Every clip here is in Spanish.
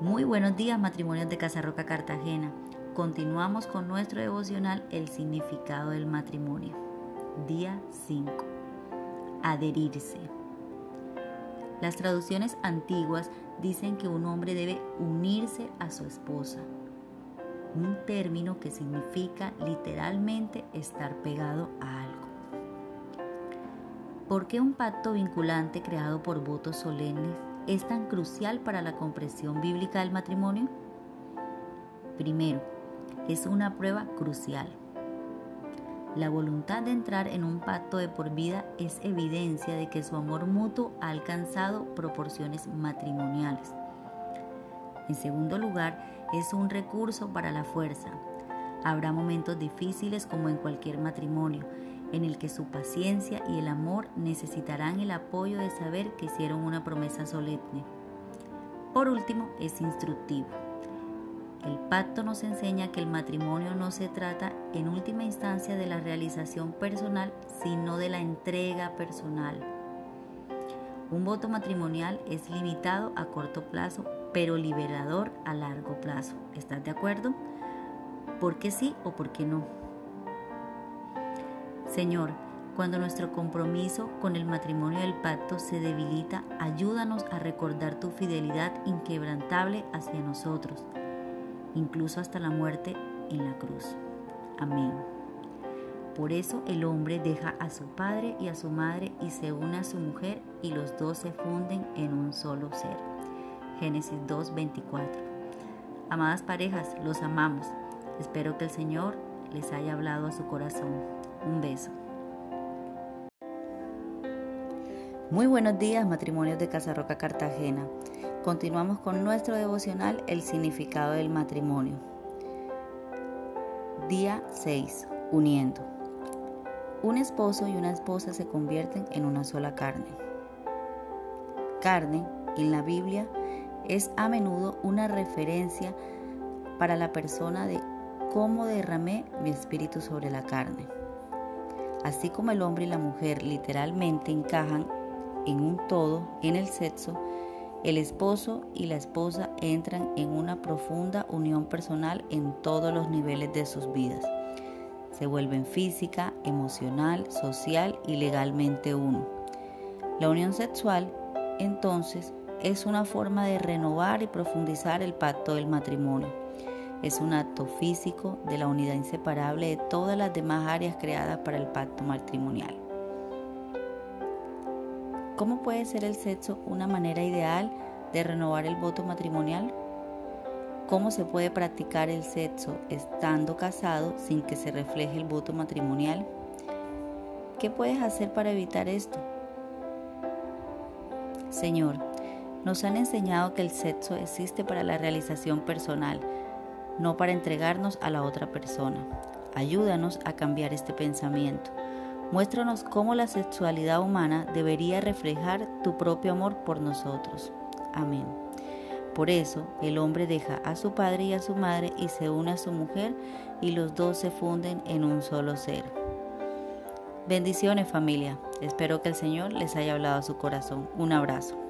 Muy buenos días, matrimonios de Casarroca Cartagena. Continuamos con nuestro devocional El significado del matrimonio. Día 5. Adherirse. Las traducciones antiguas dicen que un hombre debe unirse a su esposa, un término que significa literalmente estar pegado a algo. ¿Por qué un pacto vinculante creado por votos solemnes es tan crucial para la comprensión bíblica del matrimonio? Primero, es una prueba crucial. La voluntad de entrar en un pacto de por vida es evidencia de que su amor mutuo ha alcanzado proporciones matrimoniales. En segundo lugar, es un recurso para la fuerza. Habrá momentos difíciles como en cualquier matrimonio, en el que su paciencia y el amor necesitarán el apoyo de saber que hicieron una promesa solemne. Por último, es instructivo. El pacto nos enseña que el matrimonio no se trata en última instancia de la realización personal, sino de la entrega personal. Un voto matrimonial es limitado a corto plazo, pero liberador a largo plazo. ¿Estás de acuerdo? ¿Por qué sí o por qué no? Señor, cuando nuestro compromiso con el matrimonio del pacto se debilita, ayúdanos a recordar tu fidelidad inquebrantable hacia nosotros, incluso hasta la muerte en la cruz. Amén. Por eso el hombre deja a su padre y a su madre y se une a su mujer y los dos se funden en un solo ser. Génesis 2:24. Amadas parejas, los amamos. Espero que el Señor les haya hablado a su corazón. Un beso. Muy buenos días, matrimonios de Casa Roca Cartagena. Continuamos con nuestro devocional El significado del matrimonio. Día 6. Uniendo. Un esposo y una esposa se convierten en una sola carne. Carne, en la Biblia, es a menudo una referencia para la persona de cómo derramé mi espíritu sobre la carne. Así como el hombre y la mujer literalmente encajan en un todo en el sexo, el esposo y la esposa entran en una profunda unión personal en todos los niveles de sus vidas. Se vuelven física, emocional, social y legalmente uno. La unión sexual, entonces, es una forma de renovar y profundizar el pacto del matrimonio es un acto físico de la unidad inseparable de todas las demás áreas creadas para el pacto matrimonial. ¿Cómo puede ser el sexo una manera ideal de renovar el voto matrimonial? ¿Cómo se puede practicar el sexo estando casado sin que se refleje el voto matrimonial? ¿Qué puedes hacer para evitar esto? Señor, nos han enseñado que el sexo existe para la realización personal, no para entregarnos a la otra persona. Ayúdanos a cambiar este pensamiento. Muéstranos cómo la sexualidad humana debería reflejar tu propio amor por nosotros. Amén. Por eso el hombre deja a su padre y a su madre y se une a su mujer y los dos se funden en un solo ser. Bendiciones familia. Espero que el Señor les haya hablado a su corazón. Un abrazo.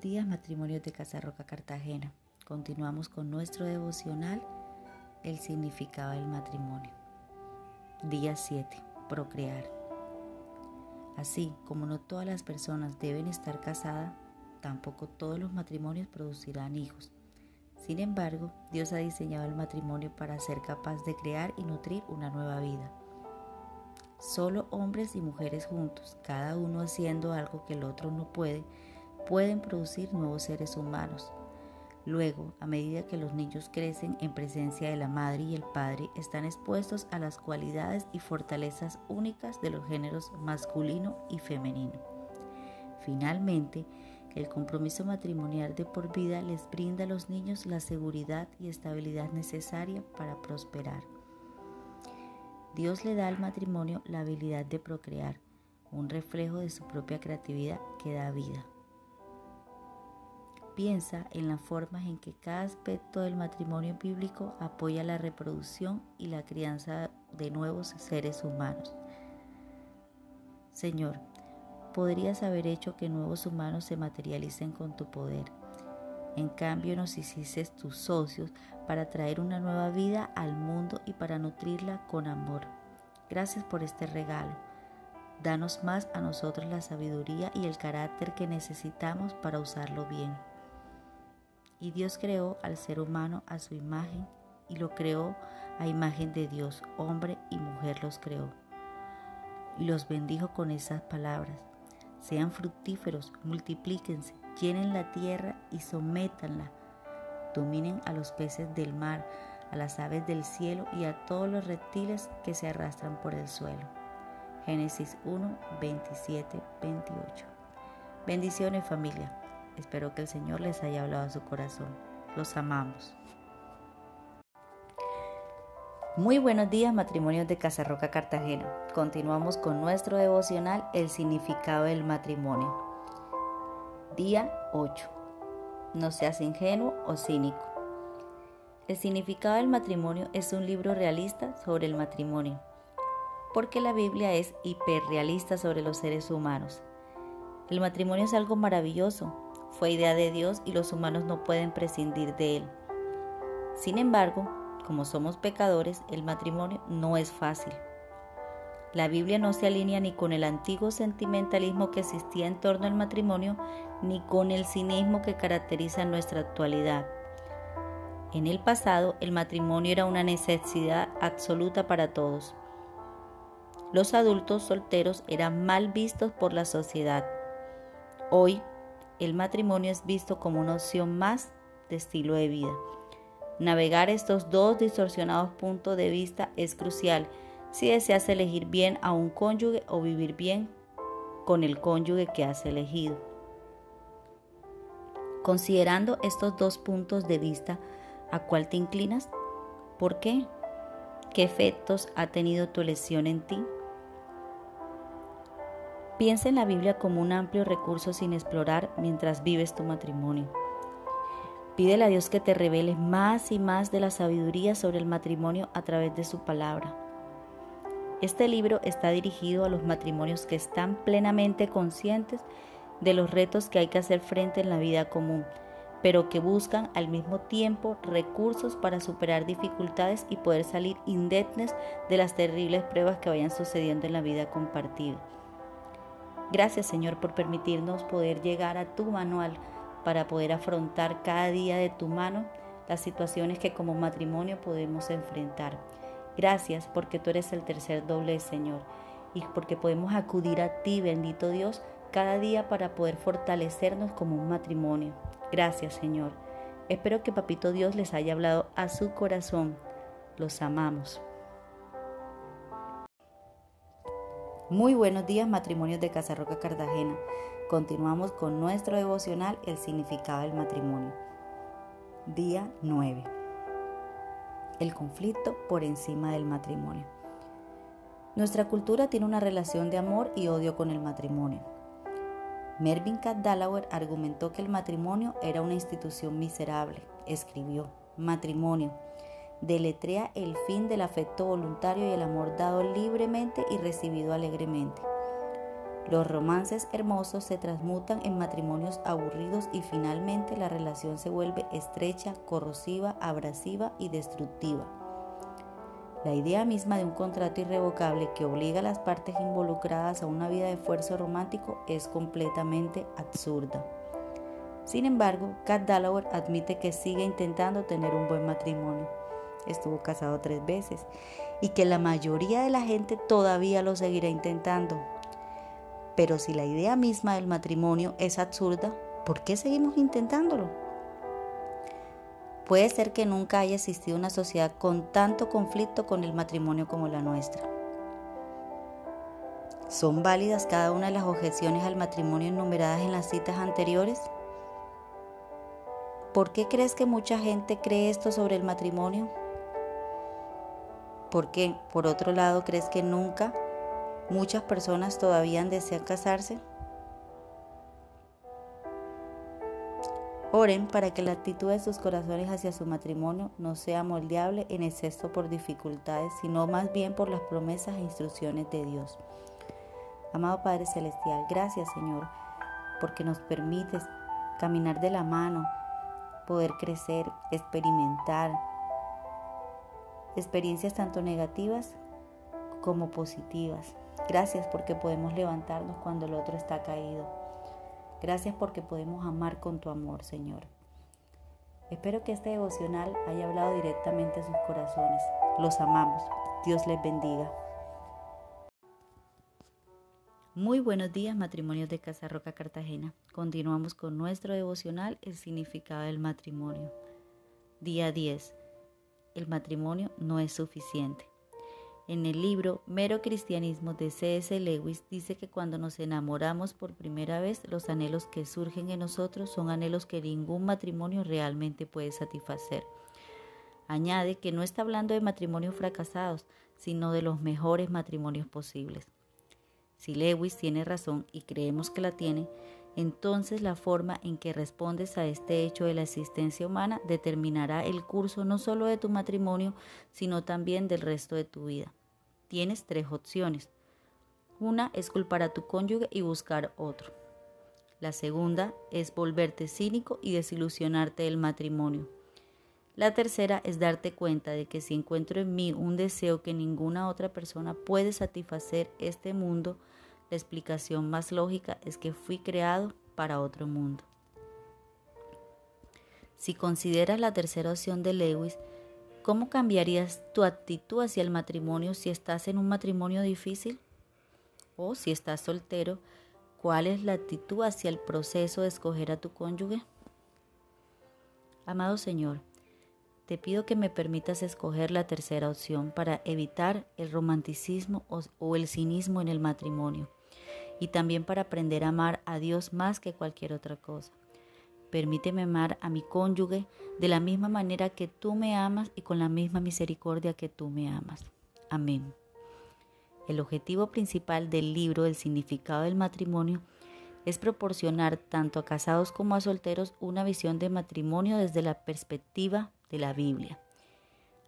Días, matrimonios de Casa Roca Cartagena. Continuamos con nuestro devocional, el significado del matrimonio. Día 7. Procrear. Así como no todas las personas deben estar casadas, tampoco todos los matrimonios producirán hijos. Sin embargo, Dios ha diseñado el matrimonio para ser capaz de crear y nutrir una nueva vida. Solo hombres y mujeres juntos, cada uno haciendo algo que el otro no puede, pueden producir nuevos seres humanos. Luego, a medida que los niños crecen en presencia de la madre y el padre, están expuestos a las cualidades y fortalezas únicas de los géneros masculino y femenino. Finalmente, el compromiso matrimonial de por vida les brinda a los niños la seguridad y estabilidad necesaria para prosperar. Dios le da al matrimonio la habilidad de procrear, un reflejo de su propia creatividad que da vida. Piensa en las formas en que cada aspecto del matrimonio bíblico apoya la reproducción y la crianza de nuevos seres humanos. Señor, podrías haber hecho que nuevos humanos se materialicen con tu poder. En cambio nos hiciste tus socios para traer una nueva vida al mundo y para nutrirla con amor. Gracias por este regalo. Danos más a nosotros la sabiduría y el carácter que necesitamos para usarlo bien. Y Dios creó al ser humano a su imagen y lo creó a imagen de Dios, hombre y mujer los creó. Y los bendijo con esas palabras. Sean fructíferos, multiplíquense, llenen la tierra y sométanla. Dominen a los peces del mar, a las aves del cielo y a todos los reptiles que se arrastran por el suelo. Génesis 1, 27, 28. Bendiciones familia. Espero que el Señor les haya hablado a su corazón. Los amamos. Muy buenos días, matrimonios de Casarroca Cartagena. Continuamos con nuestro devocional El significado del matrimonio. Día 8. No seas ingenuo o cínico. El significado del matrimonio es un libro realista sobre el matrimonio, porque la Biblia es hiperrealista sobre los seres humanos. El matrimonio es algo maravilloso, fue idea de Dios y los humanos no pueden prescindir de él. Sin embargo, como somos pecadores, el matrimonio no es fácil. La Biblia no se alinea ni con el antiguo sentimentalismo que existía en torno al matrimonio, ni con el cinismo que caracteriza nuestra actualidad. En el pasado, el matrimonio era una necesidad absoluta para todos. Los adultos solteros eran mal vistos por la sociedad. Hoy, el matrimonio es visto como una opción más de estilo de vida. Navegar estos dos distorsionados puntos de vista es crucial si deseas elegir bien a un cónyuge o vivir bien con el cónyuge que has elegido. Considerando estos dos puntos de vista, ¿a cuál te inclinas? ¿Por qué? ¿Qué efectos ha tenido tu elección en ti? Piensa en la Biblia como un amplio recurso sin explorar mientras vives tu matrimonio. Pídele a Dios que te revele más y más de la sabiduría sobre el matrimonio a través de su palabra. Este libro está dirigido a los matrimonios que están plenamente conscientes de los retos que hay que hacer frente en la vida común, pero que buscan al mismo tiempo recursos para superar dificultades y poder salir indemnes de las terribles pruebas que vayan sucediendo en la vida compartida. Gracias Señor por permitirnos poder llegar a tu manual para poder afrontar cada día de tu mano las situaciones que como matrimonio podemos enfrentar. Gracias porque tú eres el tercer doble, Señor, y porque podemos acudir a ti, bendito Dios, cada día para poder fortalecernos como un matrimonio. Gracias, Señor. Espero que Papito Dios les haya hablado a su corazón. Los amamos. Muy buenos días, matrimonios de Casarroca Cartagena. Continuamos con nuestro devocional El significado del matrimonio. Día 9 el conflicto por encima del matrimonio. Nuestra cultura tiene una relación de amor y odio con el matrimonio. Mervyn Cadalauer argumentó que el matrimonio era una institución miserable. Escribió, matrimonio, deletrea el fin del afecto voluntario y el amor dado libremente y recibido alegremente. Los romances hermosos se transmutan en matrimonios aburridos y finalmente la relación se vuelve estrecha, corrosiva, abrasiva y destructiva. La idea misma de un contrato irrevocable que obliga a las partes involucradas a una vida de esfuerzo romántico es completamente absurda. Sin embargo, Kat Dalloway admite que sigue intentando tener un buen matrimonio. Estuvo casado tres veces y que la mayoría de la gente todavía lo seguirá intentando, pero si la idea misma del matrimonio es absurda, ¿por qué seguimos intentándolo? Puede ser que nunca haya existido una sociedad con tanto conflicto con el matrimonio como la nuestra. ¿Son válidas cada una de las objeciones al matrimonio enumeradas en las citas anteriores? ¿Por qué crees que mucha gente cree esto sobre el matrimonio? ¿Por qué, por otro lado, crees que nunca muchas personas todavía desean casarse? Oren para que la actitud de sus corazones hacia su matrimonio no sea moldeable en exceso por dificultades, sino más bien por las promesas e instrucciones de Dios. Amado Padre Celestial, gracias Señor, porque nos permites caminar de la mano, poder crecer, experimentar experiencias tanto negativas como positivas. Gracias porque podemos levantarnos cuando el otro está caído. Gracias porque podemos amar con tu amor, Señor. Espero que este devocional haya hablado directamente a sus corazones. Los amamos. Dios les bendiga. Muy buenos días, matrimonios de Casa Roca Cartagena. Continuamos con nuestro devocional, el significado del matrimonio. Día 10. El matrimonio no es suficiente. En el libro Mero Cristianismo de C.S. Lewis dice que cuando nos enamoramos por primera vez, los anhelos que surgen en nosotros son anhelos que ningún matrimonio realmente puede satisfacer. Añade que no está hablando de matrimonios fracasados, sino de los mejores matrimonios posibles. Si Lewis tiene razón y creemos que la tiene, entonces la forma en que respondes a este hecho de la existencia humana determinará el curso no solo de tu matrimonio, sino también del resto de tu vida. Tienes tres opciones. Una es culpar a tu cónyuge y buscar otro. La segunda es volverte cínico y desilusionarte del matrimonio. La tercera es darte cuenta de que si encuentro en mí un deseo que ninguna otra persona puede satisfacer este mundo, la explicación más lógica es que fui creado para otro mundo. Si consideras la tercera opción de Lewis, ¿cómo cambiarías tu actitud hacia el matrimonio si estás en un matrimonio difícil? O si estás soltero, ¿cuál es la actitud hacia el proceso de escoger a tu cónyuge? Amado Señor, te pido que me permitas escoger la tercera opción para evitar el romanticismo o, el cinismo en el matrimonio y también para aprender a amar a Dios más que cualquier otra cosa. Permíteme amar a mi cónyuge de la misma manera que tú me amas y con la misma misericordia que tú me amas. Amén. El objetivo principal del libro El significado del matrimonio es proporcionar tanto a casados como a solteros una visión de matrimonio desde la perspectiva de la Biblia.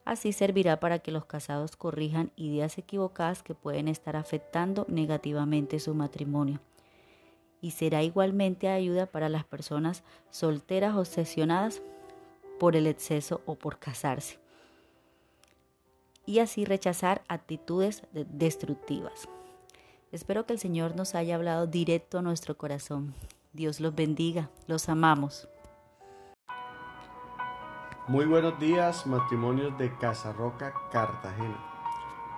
Así servirá para que los casados corrijan ideas equivocadas que pueden estar afectando negativamente su matrimonio. Y será igualmente ayuda para las personas solteras obsesionadas por el exceso o por casarse. Y así rechazar actitudes destructivas. Espero que el Señor nos haya hablado directo a nuestro corazón. Dios los bendiga, los amamos. Muy buenos días, matrimonios de Casa Roca, Cartagena.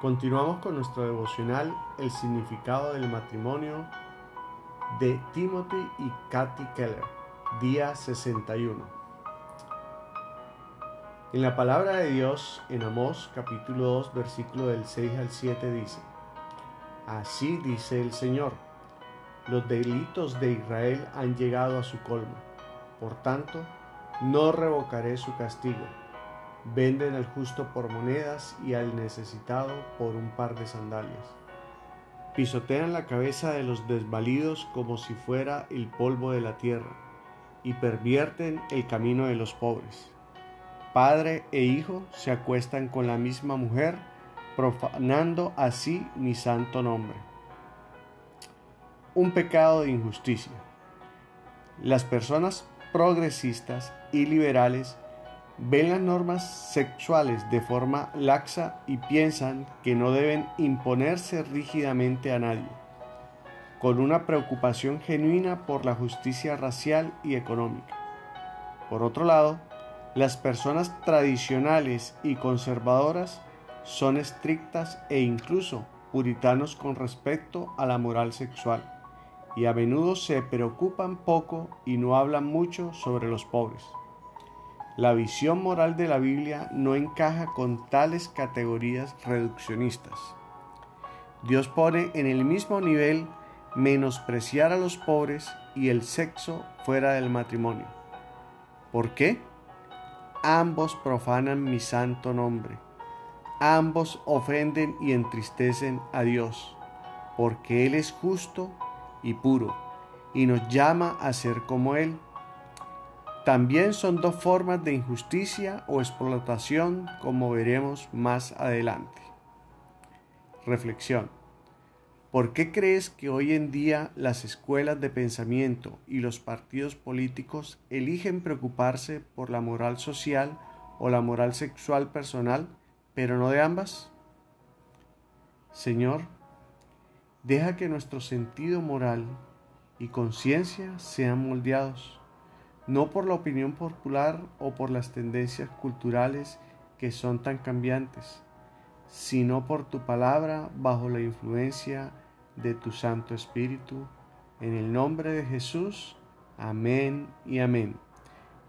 Continuamos con nuestro devocional El significado del matrimonio de Timothy y Kathy Keller, día 61. En la palabra de Dios, en Amós capítulo 2, versículo del 6 al 7 dice, Así dice el Señor, los delitos de Israel han llegado a su colmo, por tanto, no revocaré su castigo. Venden al justo por monedas y al necesitado por un par de sandalias. Pisotean la cabeza de los desvalidos como si fuera el polvo de la tierra y pervierten el camino de los pobres. Padre e hijo se acuestan con la misma mujer, profanando así mi santo nombre. Un pecado de injusticia. Las personas progresistas y liberales ven las normas sexuales de forma laxa y piensan que no deben imponerse rígidamente a nadie, con una preocupación genuina por la justicia racial y económica. Por otro lado, las personas tradicionales y conservadoras son estrictas e incluso puritanos con respecto a la moral sexual y a menudo se preocupan poco y no hablan mucho sobre los pobres. La visión moral de la Biblia no encaja con tales categorías reduccionistas. Dios pone en el mismo nivel menospreciar a los pobres y el sexo fuera del matrimonio. ¿Por qué? Ambos profanan mi santo nombre. Ambos ofenden y entristecen a Dios, porque Él es justo y puro, y nos llama a ser como Él. También son dos formas de injusticia o explotación, como veremos más adelante. Reflexión. ¿Por qué crees que hoy en día las escuelas de pensamiento y los partidos políticos eligen preocuparse por la moral social o la moral sexual personal, pero no de ambas? Señor, deja que nuestro sentido moral y conciencia sean moldeados, no por la opinión popular o por las tendencias culturales que son tan cambiantes, sino por tu palabra bajo la influencia de tu Santo Espíritu. En el nombre de Jesús, amén y amén.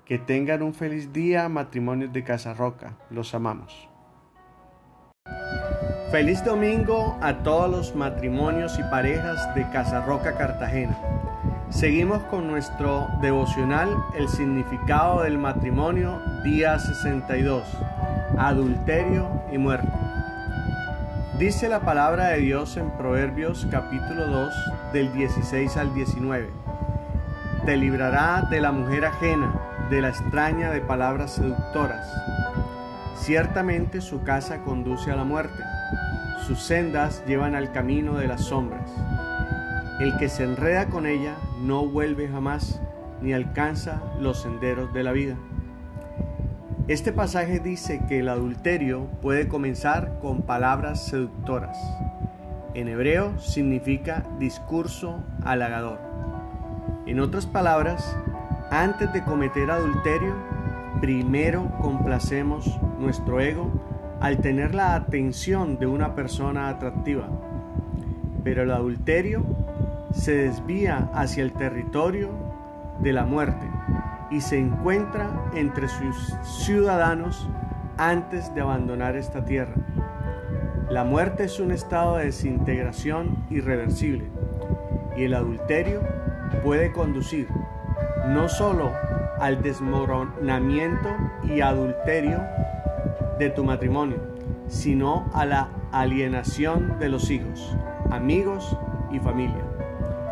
Que tengan un feliz día, matrimonios de Casa Roca. Los amamos. Feliz domingo a todos los matrimonios y parejas de Casa Roca Cartagena. Seguimos con nuestro devocional El significado del matrimonio, día 62, adulterio y muerte. Dice la palabra de Dios en Proverbios capítulo 2 del 16 al 19. Te librará de la mujer ajena, de la extraña de palabras seductoras. Ciertamente su casa conduce a la muerte, sus sendas llevan al camino de las sombras. El que se enreda con ella no vuelve jamás, ni alcanza los senderos de la vida. Este pasaje dice que el adulterio puede comenzar con palabras seductoras. En hebreo significa discurso halagador. En otras palabras, antes de cometer adulterio, primero complacemos nuestro ego al tener la atención de una persona atractiva. Pero el adulterio se desvía hacia el territorio de la muerte y se encuentra entre sus ciudadanos antes de abandonar esta tierra. La muerte es un estado de desintegración irreversible y el adulterio puede conducir no solo al desmoronamiento y adulterio de tu matrimonio, sino a la alienación de los hijos, amigos y familia,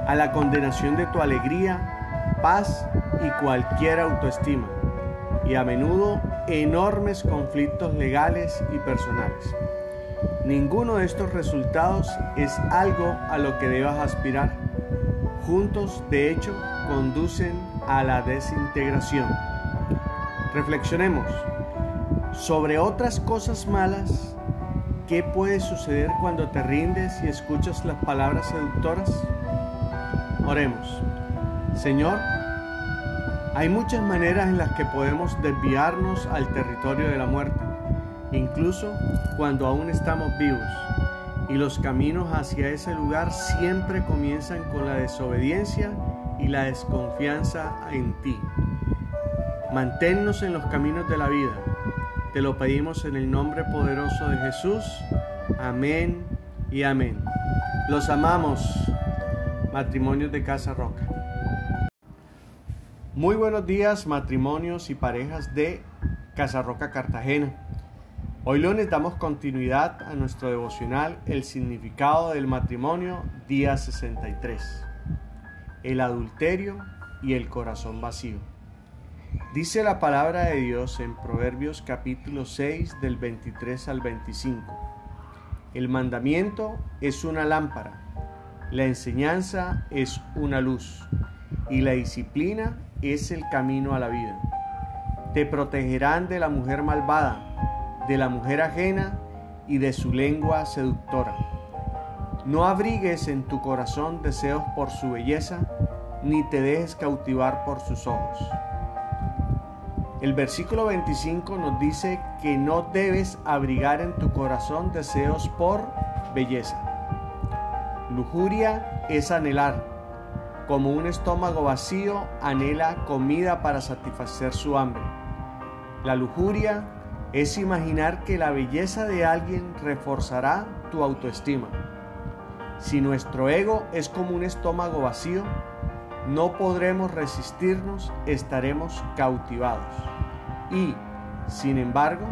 a la condenación de tu alegría, paz y cualquier autoestima, y a menudo enormes conflictos legales y personales. Ninguno de estos resultados es algo a lo que debas aspirar. Juntos, de hecho, conducen a la desintegración. Reflexionemos sobre otras cosas malas. ¿Qué puede suceder cuando te rindes y escuchas las palabras seductoras? Oremos. Señor, hay muchas maneras en las que podemos desviarnos al territorio de la muerte, incluso cuando aún estamos vivos. Y los caminos hacia ese lugar siempre comienzan con la desobediencia y la desconfianza en ti. Manténnos en los caminos de la vida. Te lo pedimos en el nombre poderoso de Jesús. Amén y amén. Los amamos, matrimonios de Casa Roca. Muy buenos días matrimonios y parejas de Casarroca Cartagena. Hoy lunes damos continuidad a nuestro devocional El significado del matrimonio, día 63. El adulterio y el corazón vacío. Dice la palabra de Dios en Proverbios capítulo 6 del 23 al 25. El mandamiento es una lámpara, la enseñanza es una luz y la disciplina es el camino a la vida. Te protegerán de la mujer malvada, de la mujer ajena y de su lengua seductora. No abrigues en tu corazón deseos por su belleza, ni te dejes cautivar por sus ojos. El versículo 25 nos dice que no debes abrigar en tu corazón deseos por belleza. Lujuria es anhelar, como un estómago vacío anhela comida para satisfacer su hambre. La lujuria es imaginar que la belleza de alguien reforzará tu autoestima. Si nuestro ego es como un estómago vacío, no podremos resistirnos, estaremos cautivados. Y, sin embargo,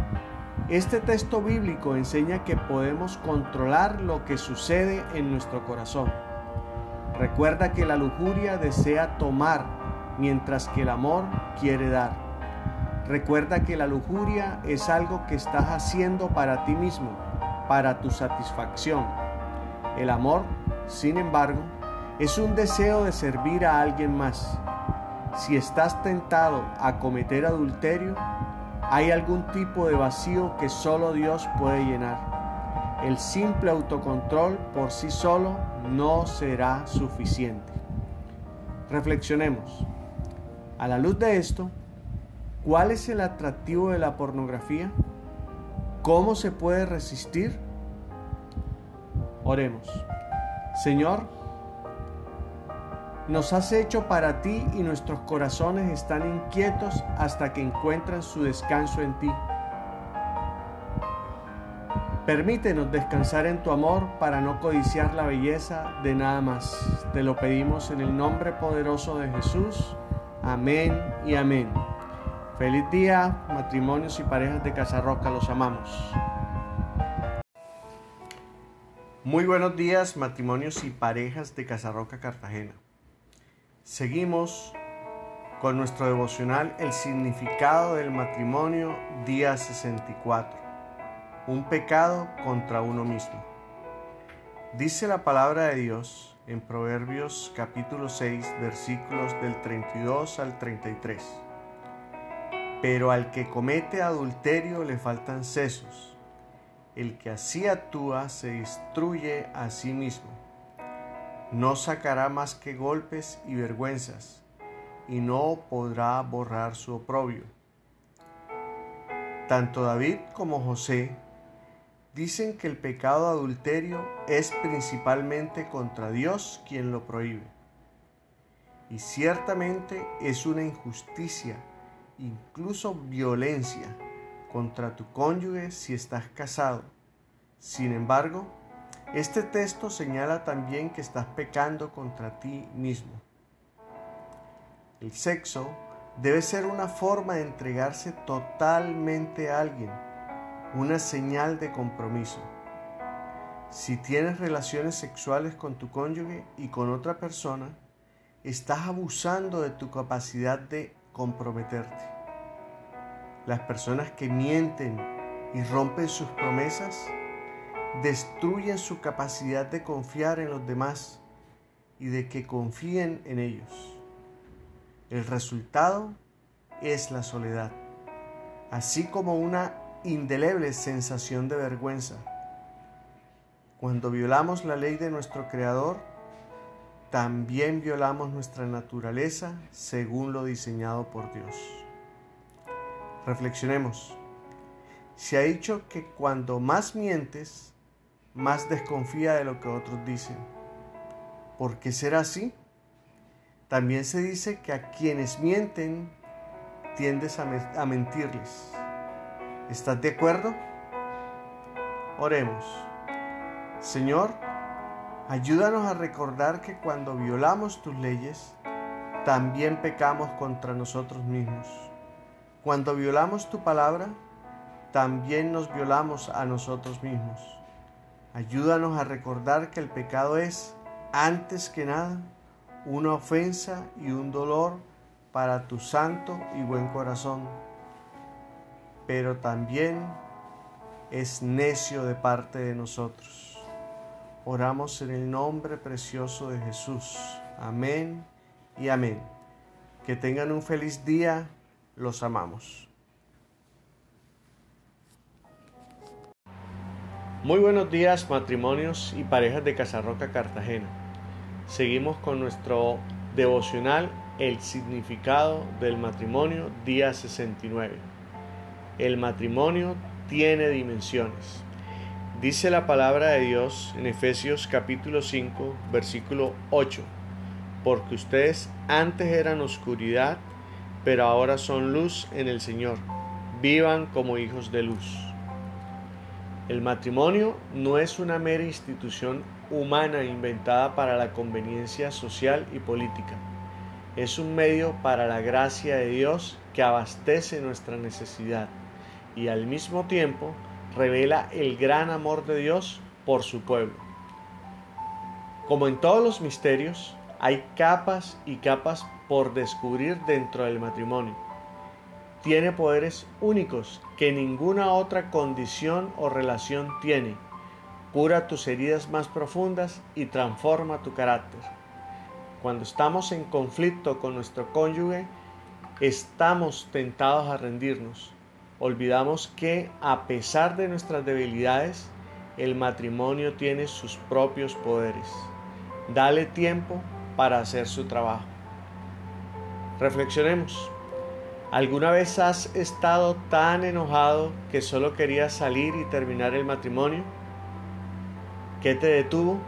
este texto bíblico enseña que podemos controlar lo que sucede en nuestro corazón Recuerda que la lujuria desea tomar, mientras que el amor quiere dar. Recuerda que la lujuria es algo que estás haciendo para ti mismo, para tu satisfacción. El amor sin embargo, es un deseo de servir a alguien más. Si estás tentado a cometer adulterio, hay algún tipo de vacío que solo Dios puede llenar. El simple autocontrol por sí solo no será suficiente. Reflexionemos. A la luz de esto, ¿cuál es el atractivo de la pornografía? ¿Cómo se puede resistir? Oremos. Señor, nos has hecho para ti y nuestros corazones están inquietos hasta que encuentran su descanso en ti. Permítenos descansar en tu amor para no codiciar la belleza de nada más. Te lo pedimos en el nombre poderoso de Jesús. Amén y amén. Feliz día, matrimonios y parejas de Casarroca, los amamos. Muy buenos días, matrimonios y parejas de Casarroca, Cartagena. Seguimos con nuestro devocional El significado del matrimonio, día 64 un pecado contra uno mismo. Dice la palabra de Dios en Proverbios capítulo 6 versículos del 32 al 33. Pero al que comete adulterio le faltan sesos. El que así actúa se destruye a sí mismo. No sacará más que golpes y vergüenzas, y no podrá borrar su oprobio. Tanto David como José Dicen que el pecado adulterio es principalmente contra Dios quien lo prohíbe. Y ciertamente es una injusticia, incluso violencia, contra tu cónyuge si estás casado. Sin embargo, este texto señala también que estás pecando contra ti mismo. El sexo debe ser una forma de entregarse totalmente a alguien una señal de compromiso. Si tienes relaciones sexuales con tu cónyuge y con otra persona, estás abusando de tu capacidad de comprometerte. Las personas que mienten y rompen sus promesas destruyen su capacidad de confiar en los demás y de que confíen en ellos. El resultado es la soledad, así como una indeleble sensación de vergüenza. Cuando violamos la ley de nuestro Creador, también violamos nuestra naturaleza según lo diseñado por Dios. Reflexionemos. Se ha dicho que cuando más mientes, más desconfía de lo que otros dicen. ¿Por qué será así? También se dice que a quienes mienten tiendes a, mentirles. ¿Estás de acuerdo? Oremos. Señor, ayúdanos a recordar que cuando violamos tus leyes, también pecamos contra nosotros mismos. Cuando violamos tu palabra, también nos violamos a nosotros mismos. Ayúdanos a recordar que el pecado es, antes que nada, una ofensa y un dolor para tu santo y buen corazón pero también es necio de parte de nosotros. Oramos en el nombre precioso de Jesús. Amén y amén. Que tengan un feliz día. Los amamos. Muy buenos días matrimonios y parejas de Casarroca Cartagena. Seguimos con nuestro devocional El significado del matrimonio día 69 el matrimonio tiene dimensiones. Dice la palabra de Dios en Efesios capítulo 5, versículo 8, porque ustedes antes eran oscuridad, pero ahora son luz en el Señor. Vivan como hijos de luz. El matrimonio no es una mera institución humana inventada para la conveniencia social y política. Es un medio para la gracia de Dios que abastece nuestra necesidad y al mismo tiempo revela el gran amor de Dios por su pueblo. Como en todos los misterios, hay capas y capas por descubrir dentro del matrimonio. Tiene poderes únicos que ninguna otra condición o relación tiene, cura tus heridas más profundas y transforma tu carácter. Cuando estamos en conflicto con nuestro cónyuge, estamos tentados a rendirnos. Olvidamos que a pesar de nuestras debilidades, el matrimonio tiene sus propios poderes. Dale tiempo para hacer su trabajo. Reflexionemos. ¿Alguna vez has estado tan enojado que solo querías salir y terminar el matrimonio? ¿Qué te detuvo?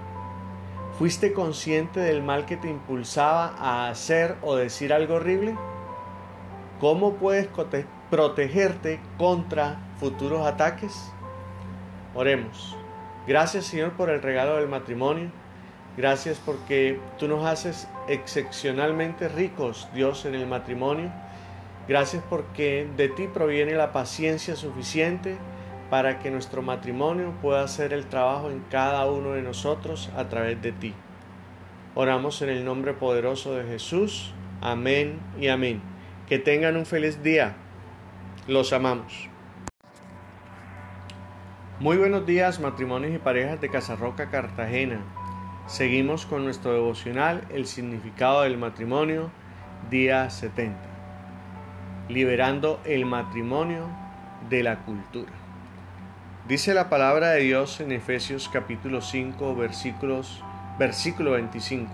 ¿Fuiste consciente del mal que te impulsaba a hacer o decir algo horrible? ¿Cómo puedes protegerte contra futuros ataques? Oremos. Gracias Señor por el regalo del matrimonio. Gracias porque tú nos haces excepcionalmente ricos, Dios, en el matrimonio. Gracias porque de ti proviene la paciencia suficiente para que nuestro matrimonio pueda hacer el trabajo en cada uno de nosotros a través de ti. Oramos en el nombre poderoso de Jesús. Amén y amén. Que tengan un feliz día. Los amamos. Muy buenos días matrimonios y parejas de Casarroca, Cartagena. Seguimos con nuestro devocional El significado del matrimonio, día 70. Liberando el matrimonio de la cultura. Dice la palabra de Dios en Efesios capítulo 5 versículos, versículo 25.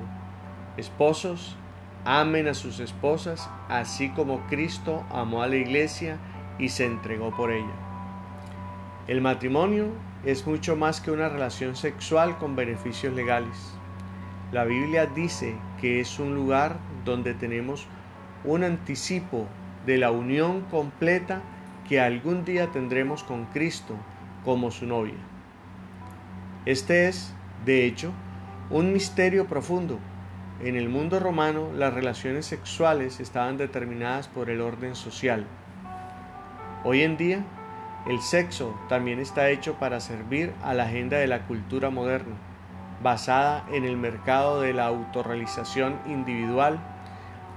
Esposos, amen a sus esposas, así como Cristo amó a la iglesia y se entregó por ella. El matrimonio es mucho más que una relación sexual con beneficios legales. La Biblia dice que es un lugar donde tenemos un anticipo de la unión completa que algún día tendremos con Cristo como su novia. Este es, de hecho, un misterio profundo. En el mundo romano las relaciones sexuales estaban determinadas por el orden social. Hoy en día, el sexo también está hecho para servir a la agenda de la cultura moderna, basada en el mercado de la autorrealización individual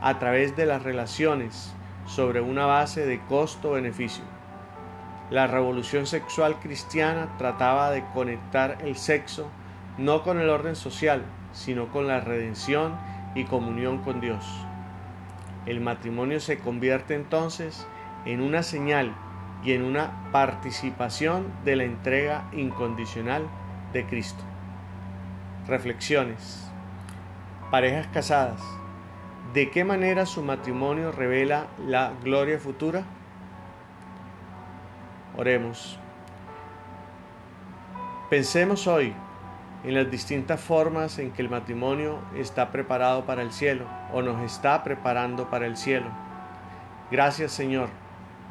a través de las relaciones sobre una base de costo-beneficio. La revolución sexual cristiana trataba de conectar el sexo no con el orden social, sino con la redención y comunión con Dios. El matrimonio se convierte entonces en una señal y en una participación de la entrega incondicional de Cristo. Reflexiones. Parejas casadas. ¿De qué manera su matrimonio revela la gloria futura? Oremos. Pensemos hoy en las distintas formas en que el matrimonio está preparado para el cielo o nos está preparando para el cielo. Gracias Señor,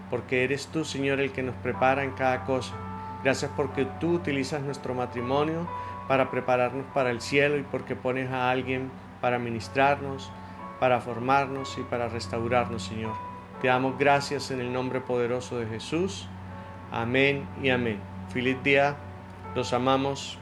porque eres tú Señor el que nos prepara en cada cosa. Gracias porque tú utilizas nuestro matrimonio para prepararnos para el cielo y porque pones a alguien para ministrarnos, para formarnos y para restaurarnos Señor. Te damos gracias en el nombre poderoso de Jesús. Amén y amén. Feliz día. Los amamos.